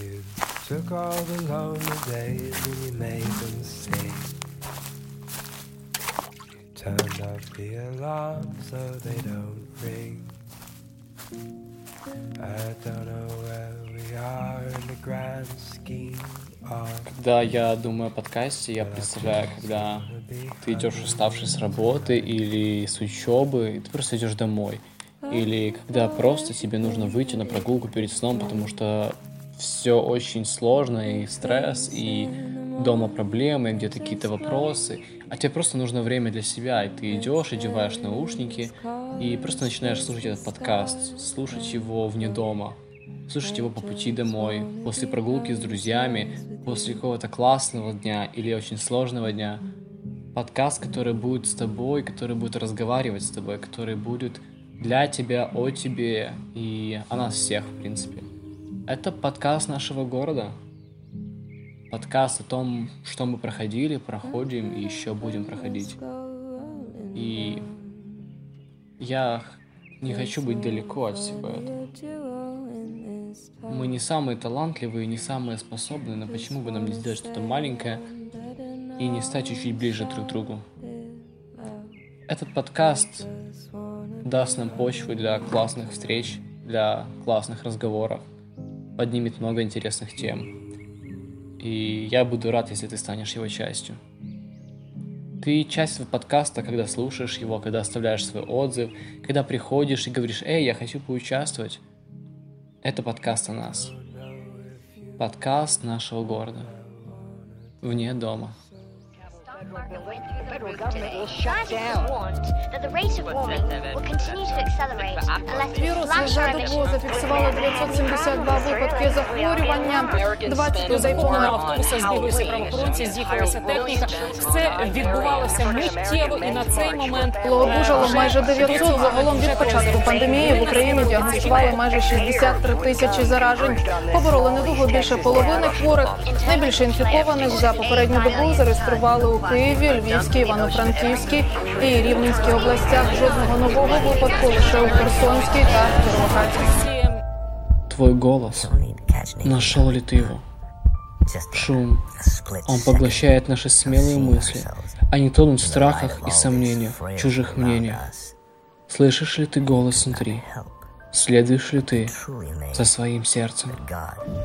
You took all the lonely days and you made them sing. You turned off the alarm so they don't ring. I don't know where we are in the grand scheme Когда я думаю о подкасте, я представляю, когда ты идешь уставший с работы или с учебы, и ты просто идешь домой. Или когда просто тебе нужно выйти на прогулку перед сном, потому что все очень сложно, и стресс, и дома проблемы, где-то какие-то вопросы, а тебе просто нужно время для себя, и ты идешь, одеваешь наушники, и просто начинаешь слушать этот подкаст, слушать его вне дома, слушать его по пути домой, после прогулки с друзьями, после какого-то классного дня или очень сложного дня. Подкаст, который будет с тобой, который будет разговаривать с тобой, который будет для тебя, о тебе и о нас всех, в принципе. Это подкаст нашего города. Подкаст о том, что мы проходили, проходим и еще будем проходить. И я не хочу быть далеко от всего этого. Мы не самые талантливые, не самые способные, но почему бы нам не сделать что-то маленькое и не стать чуть-чуть ближе друг к другу? Этот подкаст даст нам почву для классных встреч, для классных разговоров, поднимет много интересных тем. И я буду рад, если ты станешь его частью. Ты часть подкаста, когда слушаешь его, когда оставляешь свой отзыв, когда приходишь и говоришь, эй, я хочу поучаствовать. Это подкаст о нас. Подкаст нашего города. Вне дома. The federal government will shut down. warned that the rate of warming will continue to accelerate unless Вірус ВЗ-ДБО emissions зафіксувало 972 випадки захворювання. 20 людей померли. автобуса збіглися правоохоронці, з'їхалася техніка. Все відбувалося миттєво, і на цей момент Благодужало майже 900. Загалом від початку пандемії в Україні діагностували майже 63 тисячі заражень. Побороли недугу більше половини хворих. Найбільше інфікованих за попередню добу зареєстрували у Києві, Львівській, Івано-Франківській і Рівненській областях. Жодного нового випадку лише у Херсонській та Кіровоградській. Твой голос. Нашел ли ты его? Шум. Он поглощает наши смелые мысли. Они тонут в страхах и сомнениях, чужих мнениях. Слышишь ли ты голос внутри? Следуешь ли ты за своим сердцем? God